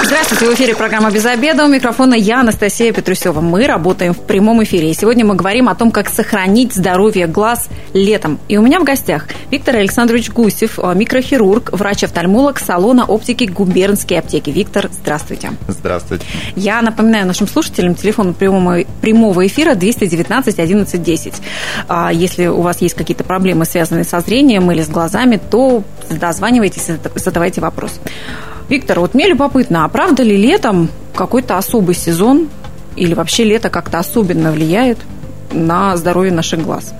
Здравствуйте, в эфире программа «Без обеда». У микрофона я, Анастасия Петрусева. Мы работаем в прямом эфире. И сегодня мы говорим о том, как сохранить здоровье глаз летом. И у меня в гостях Виктор Александрович Гусев, э, микрохирург, врач-офтальмолог салона оптики губернские аптеки. Виктор, здравствуйте. Здравствуйте. Я напоминаю нашим слушателям телефон прямого, прямого эфира 219 11 10. Если у вас есть какие-то проблемы, связанные со зрением или с глазами, то дозванивайтесь и задавайте вопрос. Виктор, вот мне любопытно, а правда ли летом какой-то особый сезон или вообще лето как-то особенно влияет на здоровье наших глаз?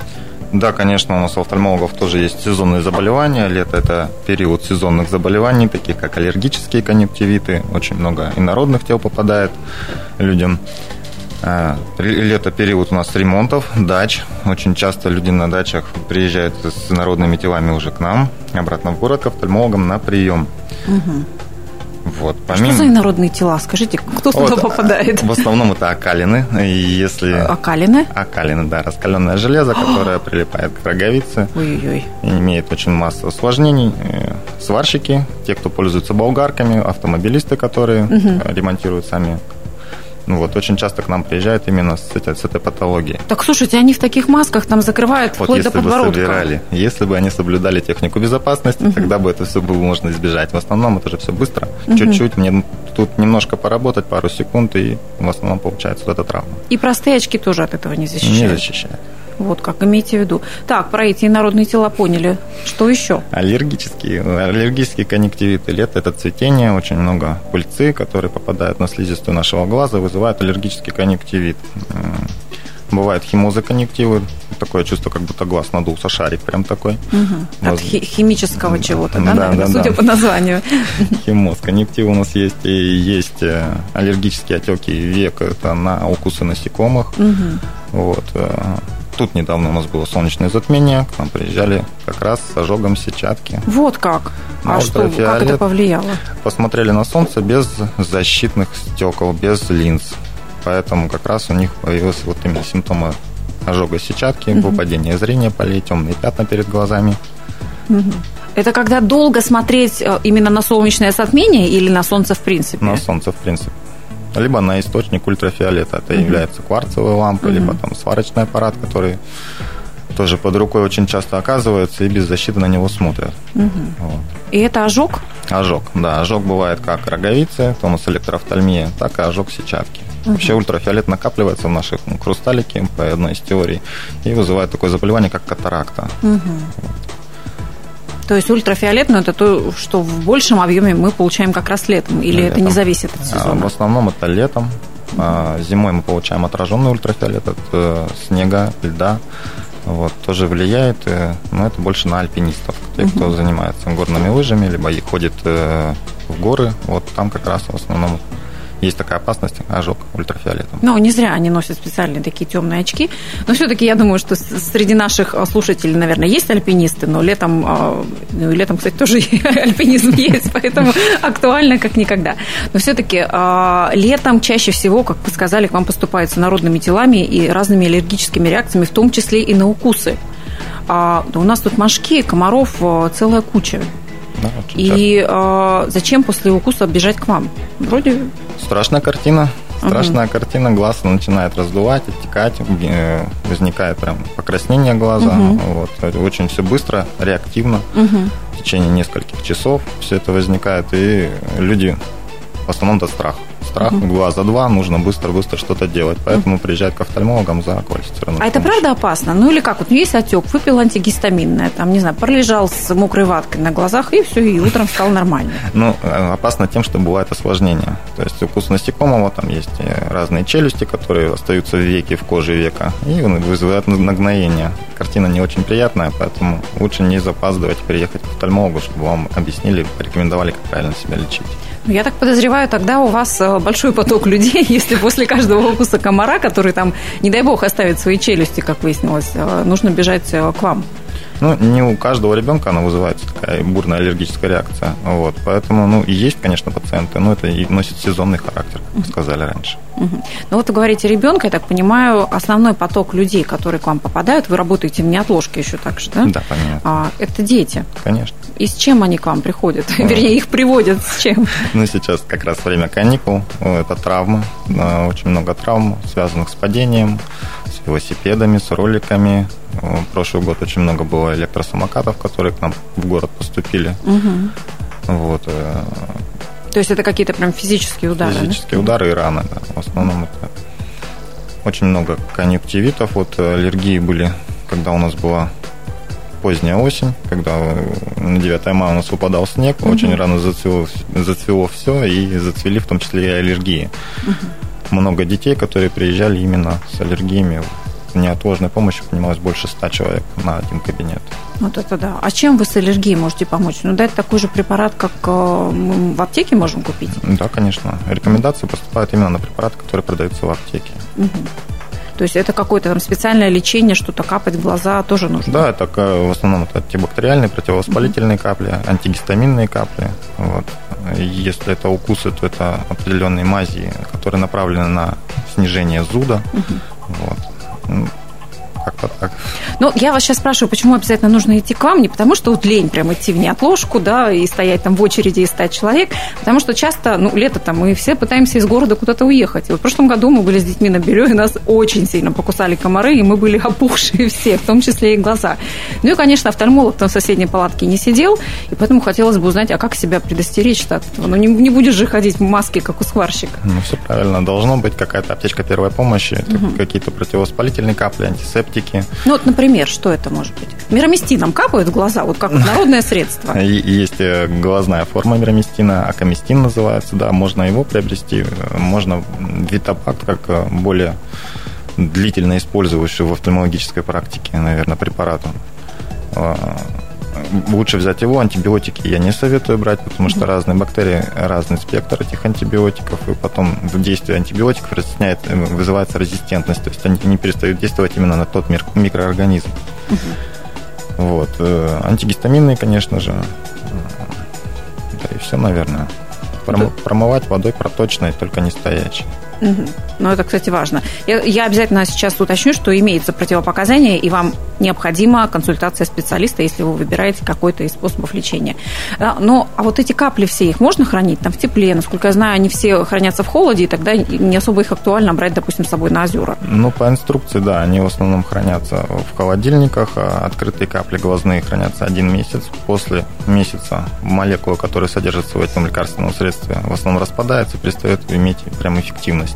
Да, конечно, у нас у офтальмологов тоже есть сезонные заболевания. Лето – это период сезонных заболеваний, таких как аллергические конъюнктивиты. Очень много инородных тел попадает людям. А, лето – период у нас ремонтов, дач. Очень часто люди на дачах приезжают с народными телами уже к нам, обратно в город, к офтальмологам на прием. Угу. Вот, помимо... Что за инородные тела? Скажите, кто туда вот, попадает? В основном это окалины. Если... Окалины? Окалины, да. Раскаленное железо, которое прилипает к роговице. Ой-ой-ой. Имеет очень массу осложнений. Э, сварщики, те, кто пользуется болгарками, автомобилисты, которые угу. ремонтируют сами ну вот, очень часто к нам приезжают именно с, этой, с этой патологией. Так слушайте, они в таких масках там закрывают вот вплоть до подбородка. Бы собирали, если бы они соблюдали технику безопасности, угу. тогда бы это все было можно избежать. В основном это же все быстро, угу. чуть-чуть. Мне тут немножко поработать, пару секунд, и в основном получается вот эта травма. И простые очки тоже от этого не защищают? Не защищают. Вот как, имейте в виду. Так, про эти инородные тела поняли. Что еще? Аллергические, аллергические конъюнктивиты. Лето – это цветение, очень много пыльцы, которые попадают на слизистую нашего глаза, вызывают аллергический конъюнктивит. Бывают химозоконъюнктивы, такое чувство, как будто глаз надулся, шарик прям такой. Угу. От химического чего-то, да, да, да судя да. по названию. Химоз. Конъюнктивы у нас есть, и есть э, аллергические отеки век, это на укусы насекомых. Угу. Вот. Э, Тут недавно у нас было солнечное затмение, к нам приезжали как раз с ожогом сетчатки. Вот как? А что, как это повлияло? Посмотрели на солнце без защитных стекол, без линз. Поэтому как раз у них появились вот именно симптомы ожога сетчатки, угу. выпадение зрения полей, темные пятна перед глазами. Угу. Это когда долго смотреть э, именно на солнечное затмение или на солнце в принципе? На солнце в принципе либо на источник ультрафиолета. Это mm-hmm. является кварцевая лампа, mm-hmm. либо там сварочный аппарат, который тоже под рукой очень часто оказывается и без защиты на него смотрят. Угу. Вот. И это ожог? Ожог, да. Ожог бывает как роговицы, тонус электрофтальмия, так и ожог сетчатки. Угу. Вообще ультрафиолет накапливается в наших ну, хрусталике, по одной из теорий, и вызывает такое заболевание, как катаракта. Угу. То есть ультрафиолет, ну, это то, что в большем объеме мы получаем как раз летом, или летом. это не зависит от сезона? В основном это летом. А, зимой мы получаем отраженный ультрафиолет от э, снега, льда. Вот, тоже влияет, э, но это больше на альпинистов, те, угу. кто занимается горными лыжами, либо ходит э, в горы. Вот там как раз в основном есть такая опасность ожог ультрафиолетом. Ну, не зря они носят специальные такие темные очки. Но все-таки я думаю, что среди наших а, слушателей, наверное, есть альпинисты, но летом, а, ну и летом, кстати, тоже альпинизм есть, поэтому актуально как никогда. Но все-таки а, летом чаще всего, как вы сказали, к вам поступают с народными телами и разными аллергическими реакциями, в том числе и на укусы. А, у нас тут мошки, комаров целая куча. Да, и э, зачем после укуса бежать к вам? Вроде Страшная картина. Страшная угу. картина, глаз начинает раздувать, оттекать, э, возникает прям покраснение глаза. Угу. Вот. Очень все быстро, реактивно. Угу. В течение нескольких часов все это возникает, и люди в основном это страх страх, угу. глаза два, нужно быстро-быстро что-то делать. Поэтому угу. приезжать к офтальмологам за квалифицированной А это правда опасно? Ну или как? Вот есть отек, выпил антигистаминное, там, не знаю, пролежал с мокрой ваткой на глазах, и все, и утром стало нормально. Ну, э, опасно тем, что бывает осложнение. То есть укус насекомого, там есть э, разные челюсти, которые остаются в веке, в коже века, и вызывают нагноение. Картина не очень приятная, поэтому лучше не запаздывать, приехать к офтальмологу, чтобы вам объяснили, порекомендовали, как правильно себя лечить. Я так подозреваю, тогда у вас э, большой поток людей, если после каждого укуса комара, который там, не дай бог, оставит свои челюсти, как выяснилось, э, нужно бежать э, к вам. Ну, не у каждого ребенка она вызывается такая бурная аллергическая реакция. Вот. Поэтому, ну, есть, конечно, пациенты, но это и носит сезонный характер, как сказали раньше. Угу. Ну, вот вы говорите ребенка, я так понимаю, основной поток людей, которые к вам попадают, вы работаете в неотложке еще так же, да? Да, понятно. А, это дети. Конечно. И с чем они к вам приходят? Вернее, их приводят с чем? Ну, сейчас как раз время каникул, это травмы, очень много травм, связанных с падением, велосипедами, с роликами, Прошлый год очень много было электросамокатов, которые к нам в город поступили. Угу. Вот. Э, То есть это какие-то прям физические удары? Физические да? удары и раны, да. В основном это очень много конъюнктивитов. Вот аллергии были, когда у нас была поздняя осень, когда на 9 мая у нас выпадал снег, угу. очень рано зацвело, зацвело все, и зацвели в том числе и аллергии. Угу. Много детей, которые приезжали именно с аллергиями неотложной помощи принималось больше 100 человек на один кабинет. Вот это да. А чем вы с аллергией можете помочь? Ну, дать такой же препарат, как э, мы в аптеке можем купить? Да, конечно. Рекомендации поступают именно на препараты, которые продаются в аптеке. Угу. То есть это какое-то там специальное лечение, что-то капать в глаза тоже нужно? Да, это в основном это антибактериальные, противовоспалительные mm капли, антигистаминные капли. Вот. Если это укусы, то это определенные мази, которые направлены на снижение зуда. mm Вот как-то так. Ну, я вас сейчас спрашиваю, почему обязательно нужно идти к вам? Не потому, что вот лень прям идти в неотложку, да, и стоять там в очереди и стать человек, потому что часто, ну, лето-то мы все пытаемся из города куда-то уехать. И вот в прошлом году мы были с детьми на Белье, и нас очень сильно покусали комары, и мы были опухшие все, в том числе и глаза. Ну и, конечно, офтальмолог там в соседней палатке не сидел, и поэтому хотелось бы узнать, а как себя предостеречь от этого? Ну, не, не будешь же ходить в маске, как у сварщика. Ну, все правильно. Должно быть какая-то аптечка первой помощи, угу. какие-то противовоспалительные капли, антисептики, антисептики. Ну вот, например, что это может быть? Мироместином капают в глаза, вот как народное средство. Есть э, глазная форма мироместина, акаместин называется, да, можно его приобрести, можно витапакт как э, более длительно использующий в офтальмологической практике, наверное, препаратом а, лучше взять его, антибиотики я не советую брать, потому что разные бактерии, разный спектр этих антибиотиков, и потом в действии антибиотиков разъясняет, э, вызывается резистентность, то есть они не перестают действовать именно на тот микроорганизм. Вот. Э, антигистаминные, конечно же. Да и все, наверное. Промывать водой проточной, только не стоячей. Ну, это, кстати, важно. Я, я обязательно сейчас уточню, что имеется противопоказание, и вам необходима консультация специалиста, если вы выбираете какой-то из способов лечения. Но а вот эти капли все, их можно хранить там в тепле? Насколько я знаю, они все хранятся в холоде, и тогда не особо их актуально брать, допустим, с собой на озера. Ну, по инструкции, да, они в основном хранятся в холодильниках, а открытые капли глазные хранятся один месяц. После месяца молекулы, которые содержатся в этом лекарственном средстве, в основном распадаются перестают иметь прям эффективность.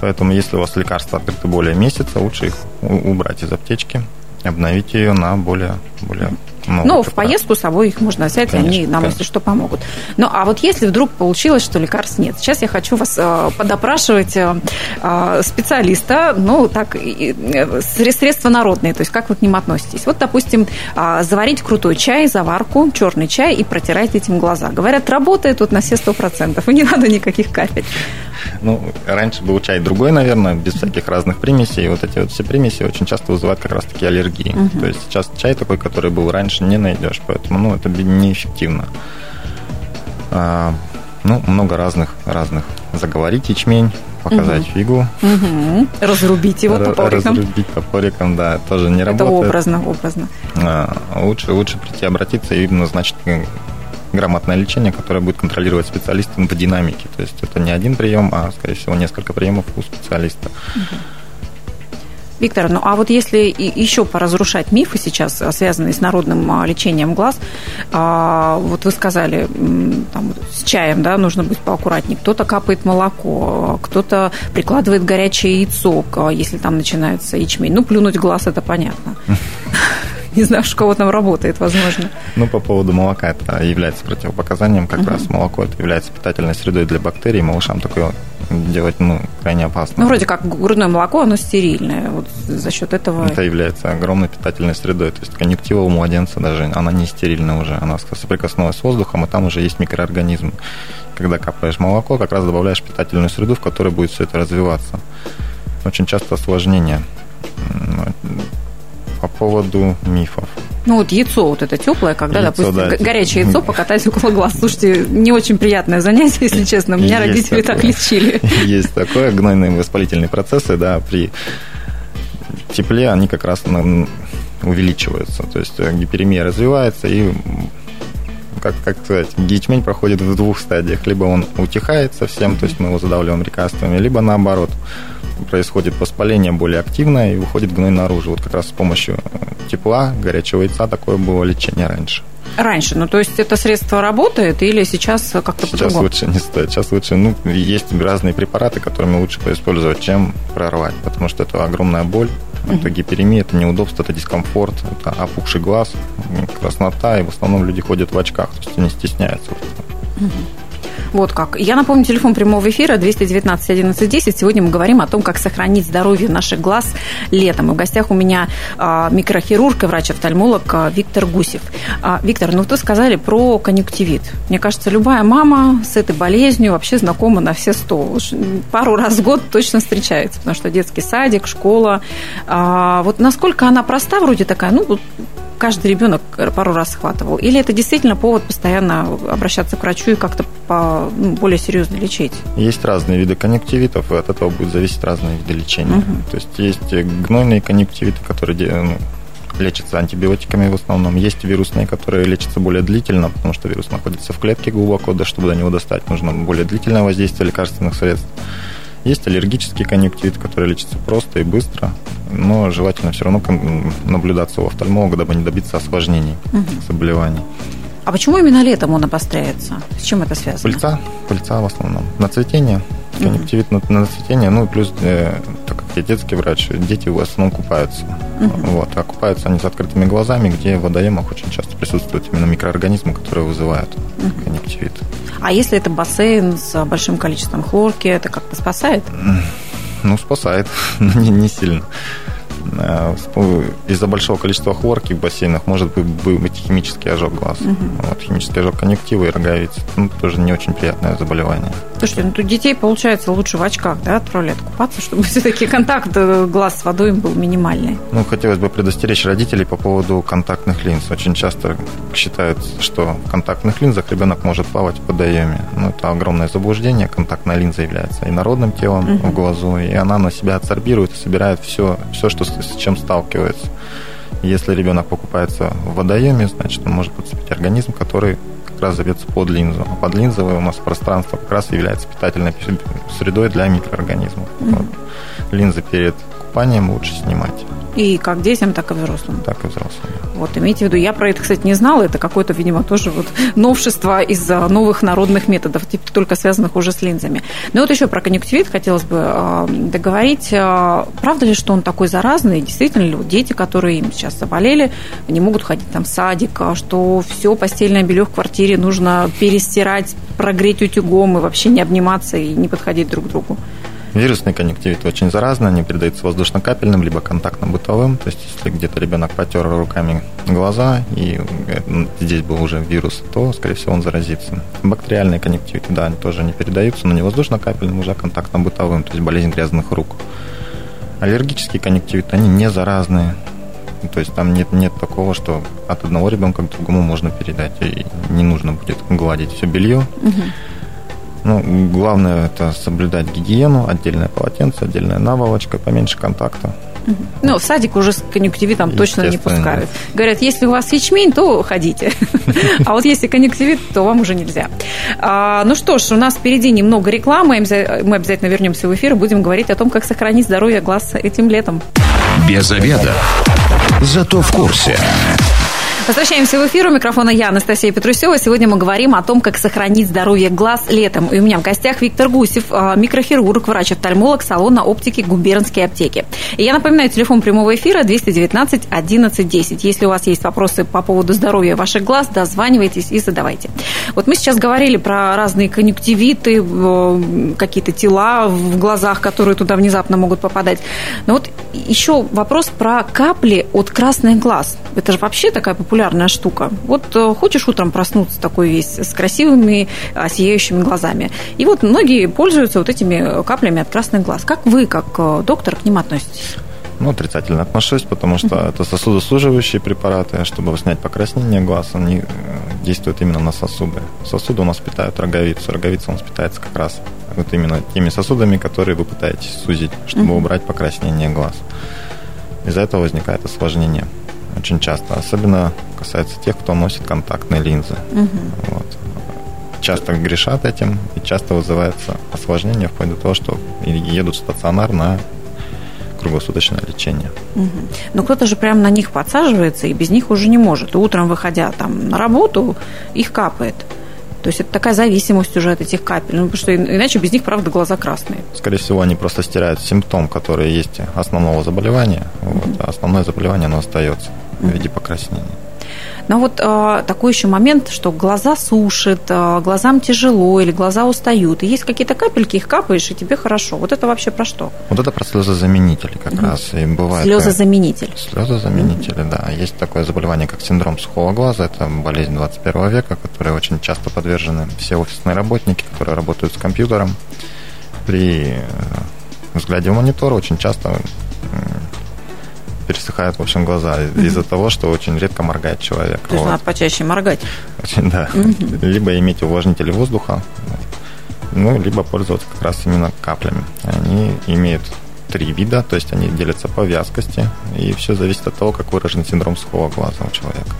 Поэтому, если у вас лекарства открыты более месяца, лучше их убрать из аптечки, обновить ее на более, более ну, в поездку с собой их можно взять, конечно, и они нам, конечно. если что, помогут. Ну, а вот если вдруг получилось, что лекарств нет, сейчас я хочу вас э, подопрашивать э, э, специалиста, ну, так, э, средства народные, то есть как вы к ним относитесь. Вот, допустим, э, заварить крутой чай, заварку, черный чай и протирать этим глаза. Говорят, работает тут на все сто процентов, и не надо никаких капель. Ну, раньше был чай другой, наверное, без всяких разных примесей. Вот эти вот все примеси очень часто вызывают как раз-таки аллергии. Угу. То есть сейчас чай такой, который был раньше, не найдешь, поэтому, ну, это неэффективно. А, ну, много разных, разных. Заговорить ячмень, показать угу. фигу. Угу. Разрубить его топориком. Разрубить топориком, да, тоже не это работает. Это образно, образно. А, лучше, лучше прийти обратиться и назначить грамотное лечение, которое будет контролировать специалист в динамике. То есть это не один прием, а, скорее всего, несколько приемов у специалиста. Виктор, ну а вот если еще поразрушать мифы сейчас, связанные с народным а, лечением глаз, а, вот вы сказали, там, с чаем да, нужно быть поаккуратнее. Кто-то капает молоко, кто-то прикладывает горячее яйцо, если там начинается ячмень. Ну, плюнуть глаз, это понятно. Не знаю, у кого там работает, возможно. Ну, по поводу молока это является противопоказанием. Как раз молоко это является питательной средой для бактерий. Малышам такое делать ну, крайне опасно. Ну, вроде как грудное молоко, оно стерильное. Вот за счет этого... Это является огромной питательной средой. То есть конъюнктива у младенца даже, она не стерильная уже. Она соприкоснулась с воздухом, и там уже есть микроорганизмы. Когда капаешь молоко, как раз добавляешь питательную среду, в которой будет все это развиваться. Очень часто осложнения по поводу мифов. Ну вот яйцо вот это теплое, когда, яйцо, допустим, да. горячее яйцо покатать около глаз. Слушайте, не очень приятное занятие, если честно. Меня Есть родители такое. так лечили. Есть такое, гнойные воспалительные процессы, да, при тепле они как раз увеличиваются. То есть э, гиперемия развивается и как, как сказать, ячмень проходит в двух стадиях. Либо он утихает совсем, то есть мы его задавливаем лекарствами, либо наоборот, происходит воспаление более активное и выходит гной наружу. Вот как раз с помощью тепла, горячего яйца такое было лечение раньше. Раньше, ну то есть это средство работает или сейчас как-то Сейчас лучше не стоит. Сейчас лучше, ну, есть разные препараты, которыми лучше использовать, чем прорвать, потому что это огромная боль, это гиперемия, это неудобство, это дискомфорт, это опухший глаз, краснота, и в основном люди ходят в очках, то есть они стесняются. Угу. Вот как. Я напомню, телефон прямого эфира 219 11 10. Сегодня мы говорим о том, как сохранить здоровье наших глаз летом. И в гостях у меня а, микрохирург и врач-офтальмолог а, Виктор Гусев. А, Виктор, ну вы сказали про конъюнктивит. Мне кажется, любая мама с этой болезнью вообще знакома на все сто. Пару раз в год точно встречается, потому что детский садик, школа. Вот насколько она проста, вроде такая, ну, каждый ребенок пару раз схватывал? Или это действительно повод постоянно обращаться к врачу и как-то по, ну, более серьезно лечить? Есть разные виды конъюнктивитов, и от этого будет зависеть разные виды лечения. Угу. То есть есть гнойные конъюнктивиты, которые ну, лечатся антибиотиками в основном. Есть вирусные, которые лечатся более длительно, потому что вирус находится в клетке глубоко, да, чтобы до него достать, нужно более длительное воздействие лекарственных средств. Есть аллергический конъюнктивит, который лечится просто и быстро, но желательно все равно наблюдаться у офтальмолога, дабы не добиться осложнений угу. заболеваний. А почему именно летом он обостряется? С чем это связано? Пыльца, пыльца в основном. На цветение, конъюнктивит на, на цветение, ну и плюс, э, так как я детский врач, дети в основном купаются. Угу. Вот, а купаются они с открытыми глазами, где в водоемах очень часто присутствуют именно микроорганизмы, которые вызывают угу. конъюнктивит. А если это бассейн с большим количеством хлорки, это как-то спасает? Ну, спасает, но не, не сильно. Э, из-за большого количества хлорки в бассейнах может быть химический ожог глаз. Угу. Вот, химический ожог конъюнктивы и роговицы. Ну, тоже не очень приятное заболевание. Слушайте, ну тут детей, получается, лучше в очках, да, отправлять купаться, чтобы все-таки контакт э, глаз с водой был минимальный. Ну, хотелось бы предостеречь родителей по поводу контактных линз. Очень часто считают, что в контактных линзах ребенок может плавать в водоеме. Ну, это огромное заблуждение. Контактная линза является инородным телом угу. в глазу, и она на себя адсорбирует и собирает все, все, что с чем сталкивается. Если ребенок покупается в водоеме, значит, он может подцепить организм, который как раз зовется под линзу. А под линзовое у нас пространство как раз является питательной средой для микроорганизмов. Mm-hmm. Вот. Линзы перед купанием лучше снимать. И как детям, так и взрослым. Так и взрослым. Вот, имейте в виду, я про это, кстати, не знала, это какое-то, видимо, тоже вот новшество из новых народных методов, типа только связанных уже с линзами. Но вот еще про конъюнктивит хотелось бы э, договорить. Э, правда ли, что он такой заразный? Действительно ли вот дети, которые им сейчас заболели, не могут ходить там в садик, а что все постельное белье в квартире нужно перестирать, прогреть утюгом и вообще не обниматься и не подходить друг к другу? Вирусный конъюнктивит очень заразный, они передаются воздушно-капельным, либо контактно-бытовым. То есть, если где-то ребенок потер руками глаза, и здесь был уже вирус, то, скорее всего, он заразится. Бактериальные конъюнктивиты, да, они тоже не передаются, но не воздушно-капельным, уже контактно-бытовым, то есть болезнь грязных рук. Аллергические конъюнктивиты, они не заразные. То есть там нет, нет такого, что от одного ребенка к другому можно передать, и не нужно будет гладить все белье. Угу ну, главное это соблюдать гигиену, отдельное полотенце, отдельная наволочка, поменьше контакта. Ну, в садик уже с конъюнктивитом точно не пускают. Говорят, если у вас ячмень, то ходите. А вот если конъюнктивит, то вам уже нельзя. А, ну что ж, у нас впереди немного рекламы. Мы обязательно вернемся в эфир и будем говорить о том, как сохранить здоровье глаз этим летом. Без обеда. Зато в курсе. Возвращаемся в эфир. У микрофона я, Анастасия Петрусева. Сегодня мы говорим о том, как сохранить здоровье глаз летом. И у меня в гостях Виктор Гусев, а, микрохирург, врач-офтальмолог салона оптики губернские аптеки. И я напоминаю, телефон прямого эфира 219 11 10. Если у вас есть вопросы по поводу здоровья ваших глаз, дозванивайтесь и задавайте. Вот мы сейчас говорили про разные конъюнктивиты, какие-то тела в глазах, которые туда внезапно могут попадать. Но вот еще вопрос про капли от красных глаз. Это же вообще такая популярная популярная штука. Вот э, хочешь утром проснуться такой весь с красивыми, а, сияющими глазами. И вот многие пользуются вот этими каплями от красных глаз. Как вы, как э, доктор, к ним относитесь? Ну, отрицательно отношусь, потому что это сосудосуживающие препараты. Чтобы снять покраснение глаз, они э, действуют именно на сосуды. Сосуды у нас питают роговицу. Роговица у нас питается как раз вот именно теми сосудами, которые вы пытаетесь сузить, чтобы убрать покраснение глаз. Из-за этого возникает осложнение очень часто. Особенно касается тех, кто носит контактные линзы. Mm-hmm. Вот. Часто грешат этим и часто вызывается осложнение вплоть до того, что едут в стационар на круглосуточное лечение. Угу. Но кто-то же прямо на них подсаживается и без них уже не может. И утром, выходя там на работу, их капает. То есть это такая зависимость уже от этих капель. Ну, потому что иначе без них, правда, глаза красные. Скорее всего, они просто стирают симптом, который есть основного заболевания. Вот, а основное заболевание, оно остается в виде покраснения. Но вот э, такой еще момент, что глаза сушит, э, глазам тяжело или глаза устают. И есть какие-то капельки, их капаешь, и тебе хорошо. Вот это вообще про что? Вот это про слезозаменители как угу. раз. И бывает, Слезозаменитель. Слезозаменители, угу. да. Есть такое заболевание, как синдром сухого глаза. Это болезнь 21 века, которой очень часто подвержены все офисные работники, которые работают с компьютером. При э, взгляде в монитор очень часто пересыхают, в общем, глаза из-за того, что очень редко моргает человек. То есть вот. надо почаще моргать. Очень, да. Либо иметь увлажнители воздуха, ну, либо пользоваться как раз именно каплями. Они имеют три вида, то есть они делятся по вязкости, и все зависит от того, как выражен синдром сухого глаза у человека.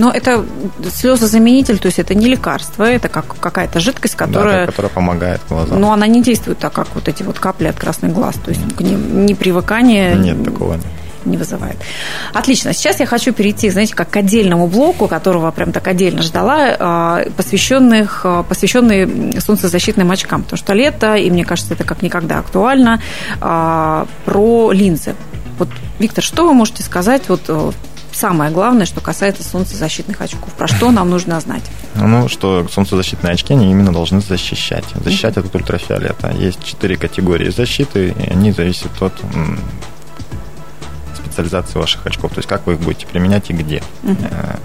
Но это слезозаменитель, то есть это не лекарство, это как какая-то жидкость, которая... Да, которая помогает глазам. Но она не действует так, как вот эти вот капли от красных глаз, то есть к ним ни привыкания... Нет, такого нет не вызывает. Отлично. Сейчас я хочу перейти, знаете, как к отдельному блоку, которого прям так отдельно ждала, а, посвященных, а, посвященный солнцезащитным очкам. Потому что лето, и мне кажется, это как никогда актуально, а, про линзы. Вот, Виктор, что вы можете сказать вот э, самое главное, что касается солнцезащитных очков? Про что нам нужно знать? Ну, что солнцезащитные очки, они именно должны защищать. Защищать от ультрафиолета. Есть четыре категории защиты, и они зависят от специализации ваших очков, то есть как вы их будете применять и где. Угу.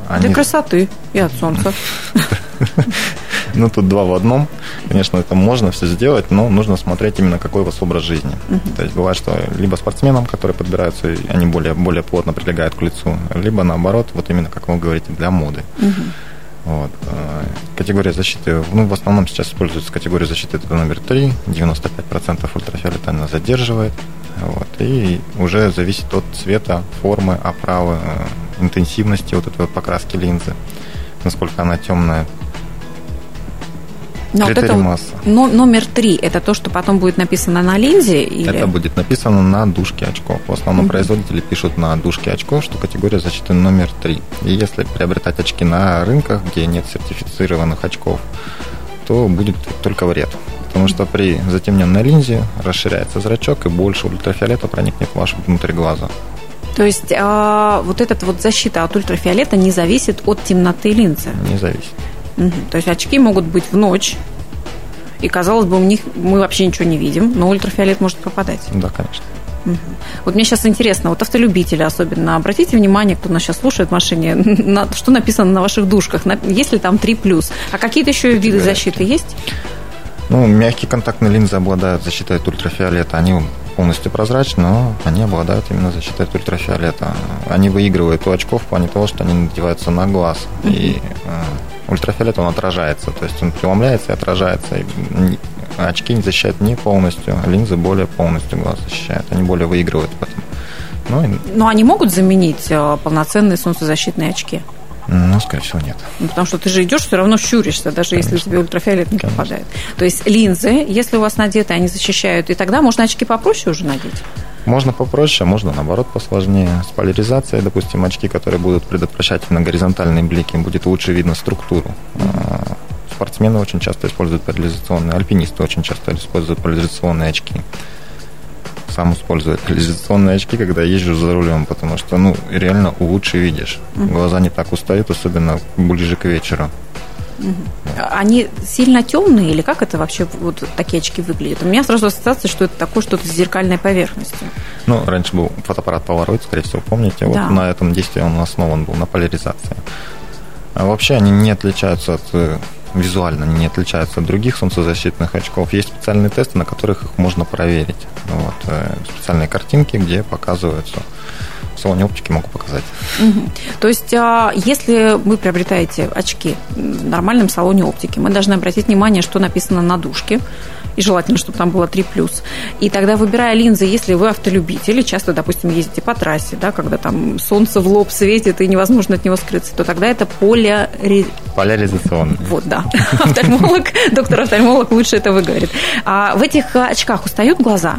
Они... Для красоты и от солнца. Ну, тут два в одном. Конечно, это можно все сделать, но нужно смотреть именно какой у вас образ жизни. То есть бывает, что либо спортсменам, которые подбираются, они более, более плотно прилегают к лицу, либо наоборот, вот именно, как вы говорите, для моды. Вот. Э, категория защиты, ну, в основном сейчас используется категория защиты это номер 3, 95% ультрафиолета она задерживает. Вот, и уже зависит от цвета, формы, оправы, э, интенсивности вот этой вот покраски линзы, насколько она темная. Но вот это масса. Но, номер три – это то, что потом будет написано на линзе? Или? Это будет написано на дужке очков. В основном mm-hmm. производители пишут на дужке очков, что категория защиты номер три. И если приобретать очки на рынках, где нет сертифицированных очков, то будет только вред потому что при затемненной линзе расширяется зрачок и больше ультрафиолета проникнет в ваш внутрь глаза. То есть а, вот эта вот защита от ультрафиолета не зависит от темноты линзы? Не зависит. Угу. То есть очки могут быть в ночь, и казалось бы, у них мы вообще ничего не видим, но ультрафиолет может попадать. Да, конечно. Угу. Вот мне сейчас интересно, вот автолюбители особенно, обратите внимание, кто нас сейчас слушает в машине, на, что написано на ваших душках, на, есть ли там 3+. А какие-то еще виды защиты есть? Ну, мягкие контактные линзы обладают защитой от ультрафиолета. Они полностью прозрачны, но они обладают именно защитой от ультрафиолета. Они выигрывают у очков в плане того, что они надеваются на глаз. Mm-hmm. И ультрафиолет, он отражается. То есть он преломляется и отражается. И очки не защищают не полностью, а линзы более полностью глаз защищают. Они более выигрывают в этом. Ну, Но они могут заменить э, полноценные солнцезащитные очки? Ну, скорее всего, нет. Ну, потому что ты же идешь, все равно щуришься, даже Конечно. если тебе ультрафиолет не Конечно. попадает. То есть линзы, если у вас надеты, они защищают, и тогда можно очки попроще уже надеть? Можно попроще, а можно наоборот посложнее. С поляризацией, допустим, очки, которые будут предотвращать именно горизонтальные блики, будет лучше видно структуру. А, спортсмены очень часто используют поляризационные, альпинисты очень часто используют поляризационные очки сам использую реализационные очки, когда езжу за рулем, потому что, ну, реально лучше видишь. Глаза не так устают, особенно ближе к вечеру. Они сильно темные или как это вообще вот такие очки выглядят? У меня сразу ассоциация, что это такое что-то с зеркальной поверхностью. Ну, раньше был фотоаппарат Polaroid, скорее всего, помните? Да. Вот на этом действии он основан был, на поляризации. А вообще они не отличаются от э, визуально они не отличаются от других солнцезащитных очков. Есть специальные тесты, на которых их можно проверить. Вот, э, специальные картинки, где показываются в салоне оптики могу показать. Угу. То есть, а, если вы приобретаете очки в нормальном салоне оптики, мы должны обратить внимание, что написано на дужке, и желательно, чтобы там было 3+. И тогда, выбирая линзы, если вы автолюбитель, часто, допустим, ездите по трассе, да, когда там солнце в лоб светит и невозможно от него скрыться, то тогда это поле... Поляризационный. Вот, да. Офтальмолог, доктор-офтальмолог лучше это выговорит. А в этих очках устают глаза?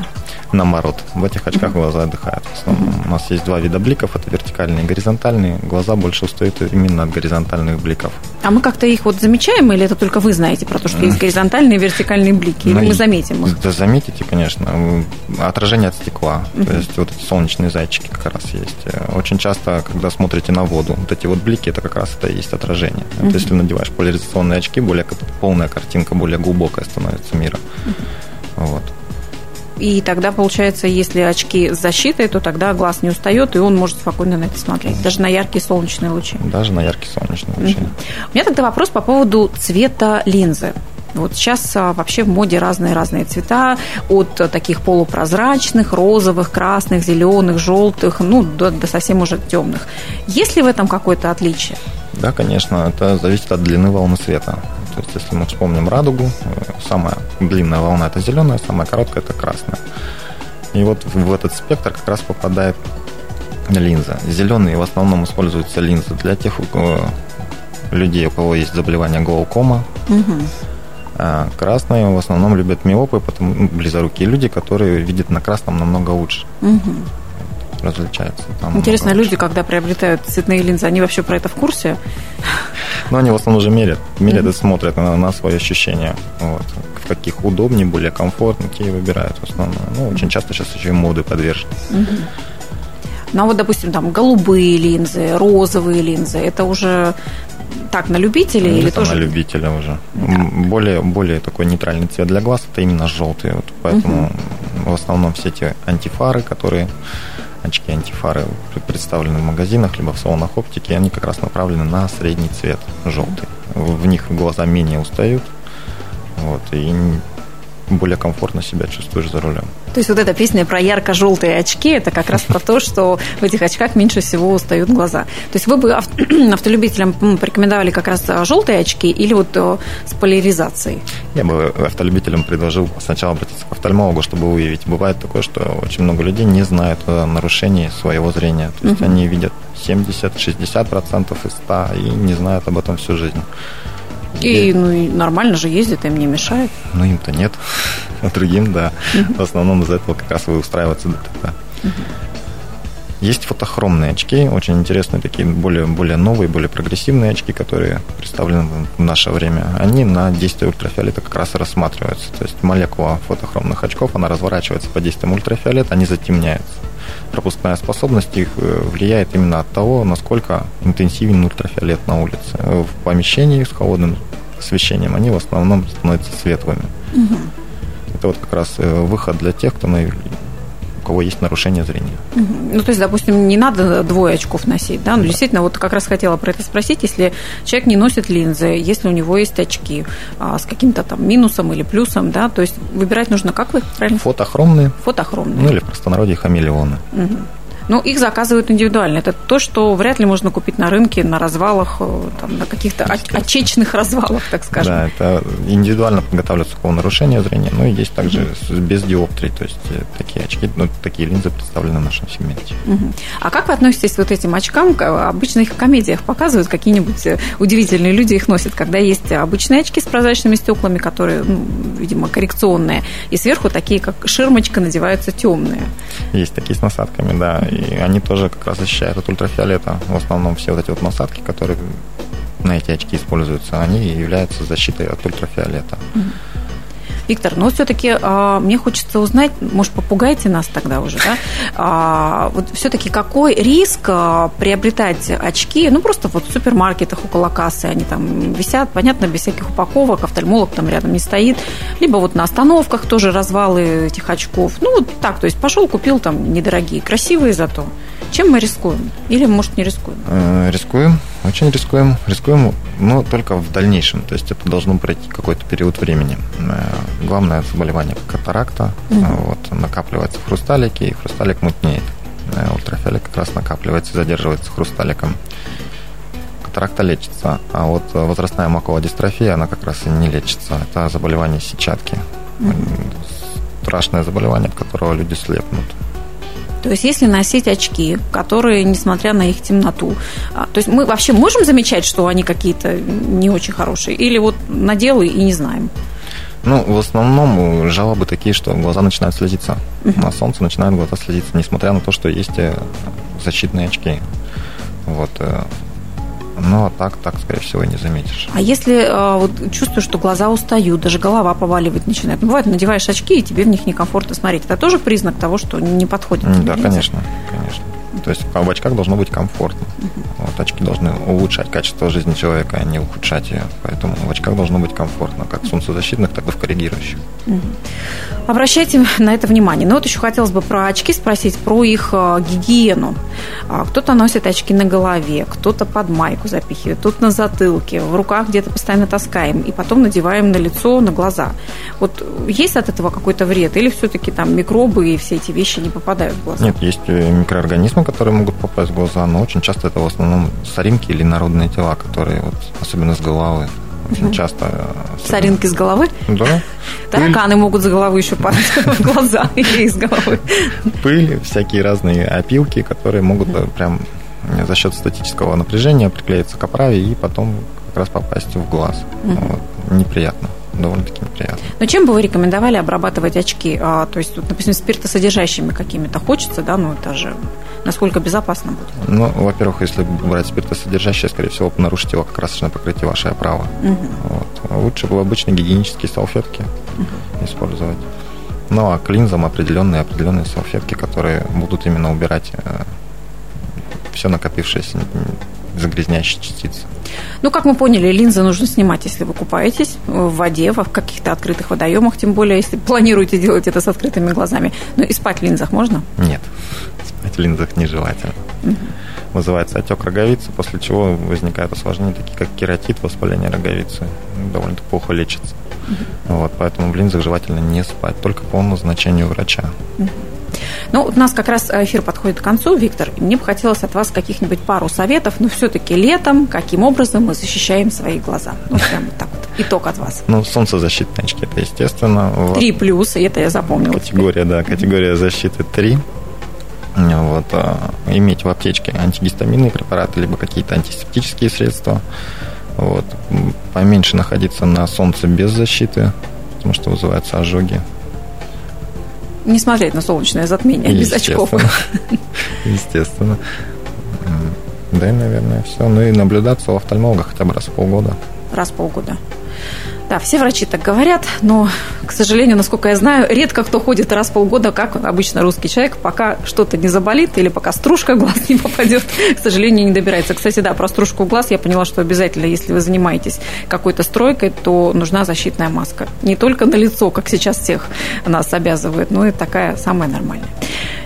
Наоборот. В этих очках глаза отдыхают. У нас есть два вида бликов, это вертикальные и горизонтальные. Глаза больше устают именно от горизонтальных бликов. А мы как-то их вот замечаем, или это только вы знаете про то, что есть горизонтальные и вертикальные блики? Или ну, мы заметим их? Да, заметите, конечно. Отражение от стекла. То есть вот эти солнечные зайчики как раз есть. Очень часто, когда смотрите на воду, вот эти вот блики, это как раз это и есть отражение. Вот если надеваешь поляризационные очки, более полная картинка, более глубокая становится мира. Вот. И тогда, получается, если очки с защитой, то тогда глаз не устает, и он может спокойно на это смотреть. Даже на яркие солнечные лучи. Даже на яркие солнечные лучи. У меня тогда вопрос по поводу цвета линзы. Вот сейчас а, вообще в моде разные-разные цвета, от таких полупрозрачных, розовых, красных, зеленых, желтых, ну, до, до совсем уже темных. Есть ли в этом какое-то отличие? Да, конечно, это зависит от длины волны света. То есть, если мы вспомним радугу, самая длинная волна это зеленая, самая короткая это красная. И вот в этот спектр как раз попадает линза. Зеленые в основном используются линзы для тех людей, у кого есть заболевание глаукома. Угу. А красные в основном любят миопы, потому ну, близорукие люди, которые видят на красном намного лучше. Угу различается. Там Интересно, люди, когда приобретают цветные линзы, они вообще про это в курсе? Ну, они в основном уже мерят, мерят mm-hmm. и смотрят на, на свои ощущения. Вот. В каких удобнее, более комфортно, те и выбирают в основном. Ну, очень часто сейчас еще и моды подвержены. Mm-hmm. Ну, а вот, допустим, там голубые линзы, розовые линзы, это уже так, на любителей это или тоже? на любителя уже. Да. Более, более такой нейтральный цвет для глаз это именно желтый. Вот поэтому угу. в основном все эти антифары, которые очки антифары представлены в магазинах, либо в салонах оптики, они как раз направлены на средний цвет, желтый. В них глаза менее устают, вот, и более комфортно себя чувствуешь за рулем. То есть вот эта песня про ярко-желтые очки, это как раз про то, что в этих очках меньше всего устают глаза. То есть вы бы автолюбителям порекомендовали как раз желтые очки или вот э, с поляризацией? Я бы автолюбителям предложил сначала обратиться к офтальмологу, чтобы выявить. Бывает такое, что очень много людей не знают о нарушении своего зрения. То есть угу. они видят 70-60% из 100 и не знают об этом всю жизнь. И, ну, и нормально же ездит, им не мешает. Ну, им-то нет. А другим, да. В основном из-за этого как раз вы устраиваться ДТП. Есть фотохромные очки, очень интересные такие, более, более новые, более прогрессивные очки, которые представлены в наше время. Они на действие ультрафиолета как раз и рассматриваются. То есть молекула фотохромных очков, она разворачивается под действием ультрафиолета, они затемняются. Пропускная способность их э, влияет именно от того, насколько интенсивен ультрафиолет на улице. В помещении с холодным освещением они в основном становятся светлыми. Угу. Это вот как раз э, выход для тех, кто кого есть нарушение зрения. Ну, то есть, допустим, не надо двое очков носить, да? Ну, да. действительно, вот как раз хотела про это спросить, если человек не носит линзы, если у него есть очки а, с каким-то там минусом или плюсом, да, то есть выбирать нужно, как вы правильно? Фотохромные. Фотохромные. Ну, или в простонародье хамелеоны. Угу. Ну, их заказывают индивидуально. Это то, что вряд ли можно купить на рынке, на развалах, э, там, на каких-то очечных развалах, так скажем. Да, это индивидуально подготавливается такого нарушения зрения. Ну, и есть также mm-hmm. без диоптрий, то есть э, такие очки, ну, такие линзы представлены в нашем сегменте. Mm-hmm. А как вы относитесь к вот этим очкам? Обычно их в комедиях показывают, какие-нибудь э, удивительные люди их носят, когда есть обычные очки с прозрачными стеклами, которые, ну, видимо, коррекционные, и сверху такие, как ширмочка, надеваются темные. Есть такие с насадками, да они тоже как раз защищают от ультрафиолета. В основном все вот эти вот насадки, которые на эти очки используются, они являются защитой от ультрафиолета. Виктор, но все-таки а, мне хочется узнать, может, попугайте нас тогда уже, да? А, вот все-таки какой риск а, приобретать очки, ну, просто вот в супермаркетах около кассы они там висят, понятно, без всяких упаковок, офтальмолог там рядом не стоит, либо вот на остановках тоже развалы этих очков. Ну, вот так, то есть пошел, купил там недорогие, красивые зато. Чем мы рискуем? Или, может, не рискуем? Э, рискуем, очень рискуем. Рискуем, но только в дальнейшем. То есть это должно пройти какой-то период времени. Э, главное заболевание катаракта. Угу. Вот, накапливается в хрусталике, и хрусталик мутнеет. Ультрафиолет как раз накапливается и задерживается хрусталиком. Катаракта лечится, а вот возрастная маковая дистрофия, она как раз и не лечится. Это заболевание сетчатки. Угу. Страшное заболевание, от которого люди слепнут. То есть если носить очки, которые, несмотря на их темноту, а, то есть мы вообще можем замечать, что они какие-то не очень хорошие, или вот надел и не знаем? Ну, в основном жалобы такие, что глаза начинают слезиться. Uh-huh. На солнце начинают глаза слезиться, несмотря на то, что есть э, защитные очки. Вот. Э, ну, а так, так, скорее всего, и не заметишь. А если э, вот чувствуешь, что глаза устают, даже голова поваливать начинает? Ну, бывает, надеваешь очки, и тебе в них некомфортно смотреть. Это тоже признак того, что не подходит? Да, конечно, конечно. То есть в очках должно быть комфортно. Uh-huh. Вот очки должны улучшать качество жизни человека, а не ухудшать ее. Поэтому в очках должно быть комфортно, как в солнцезащитных, так и в коррегирующих. Uh-huh. Обращайте на это внимание. Но вот еще хотелось бы про очки спросить, про их э, гигиену. А, кто-то носит очки на голове, кто-то под майку запихивает, тут на затылке, в руках где-то постоянно таскаем, и потом надеваем на лицо, на глаза. Вот есть от этого какой-то вред? Или все-таки там микробы и все эти вещи не попадают в глаза? Нет, есть э, микроорганизмы, которые могут попасть в глаза, но очень часто это в основном соринки или народные тела, которые вот, особенно с головы очень часто. Особенно... Соринки с головы? Да. Тараканы Пыль. могут с головы еще падать в глаза или из головы. Пыль, всякие разные опилки, которые могут прям за счет статического напряжения приклеиться к оправе и потом как раз попасть в глаз. Вот. Неприятно довольно-таки неприятно. Но чем бы вы рекомендовали обрабатывать очки? А, то есть, вот, допустим, спиртосодержащими какими-то хочется, да, ну это же насколько безопасно будет? Ну, во-первых, если брать спиртосодержащее, скорее всего, нарушить его красочное покрытие вашей оправы. Угу. Вот. Лучше было обычные гигиенические салфетки угу. использовать. Ну, а к линзам определенные определенные салфетки, которые будут именно убирать э, все накопившееся загрязняющие частицы. Ну, как мы поняли, линзы нужно снимать, если вы купаетесь в воде, в каких-то открытых водоемах, тем более, если планируете делать это с открытыми глазами. Но и спать в линзах можно? Нет, спать в линзах нежелательно. Угу. Вызывается отек роговицы, после чего возникают осложнения, такие как кератит, воспаление роговицы. Довольно плохо лечится. Угу. Вот, поэтому в линзах желательно не спать, только по назначению врача. Угу. Ну, у нас как раз эфир подходит к концу, Виктор. Мне бы хотелось от вас каких-нибудь пару советов, но все-таки летом, каким образом мы защищаем свои глаза. Ну, прям вот так вот. Итог от вас. Ну, солнцезащитные очки, это естественно. Три плюс, и это я запомнила. Категория, да, категория защиты три. Вот, а, иметь в аптечке антигистаминные препараты, либо какие-то антисептические средства. Вот, поменьше находиться на солнце без защиты, потому что вызываются ожоги не смотреть на солнечное затмение без очков. Естественно. Да, и, наверное, все. Ну и наблюдаться у офтальмолога хотя бы раз в полгода. Раз в полгода. Да, все врачи так говорят, но, к сожалению, насколько я знаю, редко кто ходит раз в полгода, как обычно русский человек, пока что-то не заболит или пока стружка в глаз не попадет, к сожалению, не добирается. Кстати, да, про стружку в глаз я поняла, что обязательно, если вы занимаетесь какой-то стройкой, то нужна защитная маска. Не только на лицо, как сейчас всех нас обязывают, но и такая самая нормальная.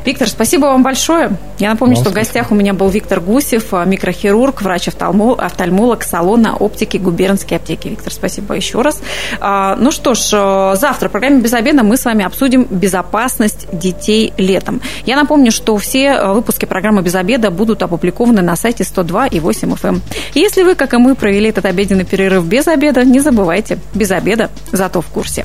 Виктор, спасибо вам большое. Я напомню, вам что спасибо. в гостях у меня был Виктор Гусев, микрохирург, врач-офтальмолог салона оптики губернской аптеки. Виктор, спасибо еще раз. А, ну что ж, э, завтра в программе «Без обеда» мы с вами обсудим безопасность детей летом. Я напомню, что все выпуски программы «Без обеда» будут опубликованы на сайте 102 и 8 FM. Эм. И если вы, как и мы, провели этот обеденный перерыв без обеда, не забывайте, без обеда, зато в курсе.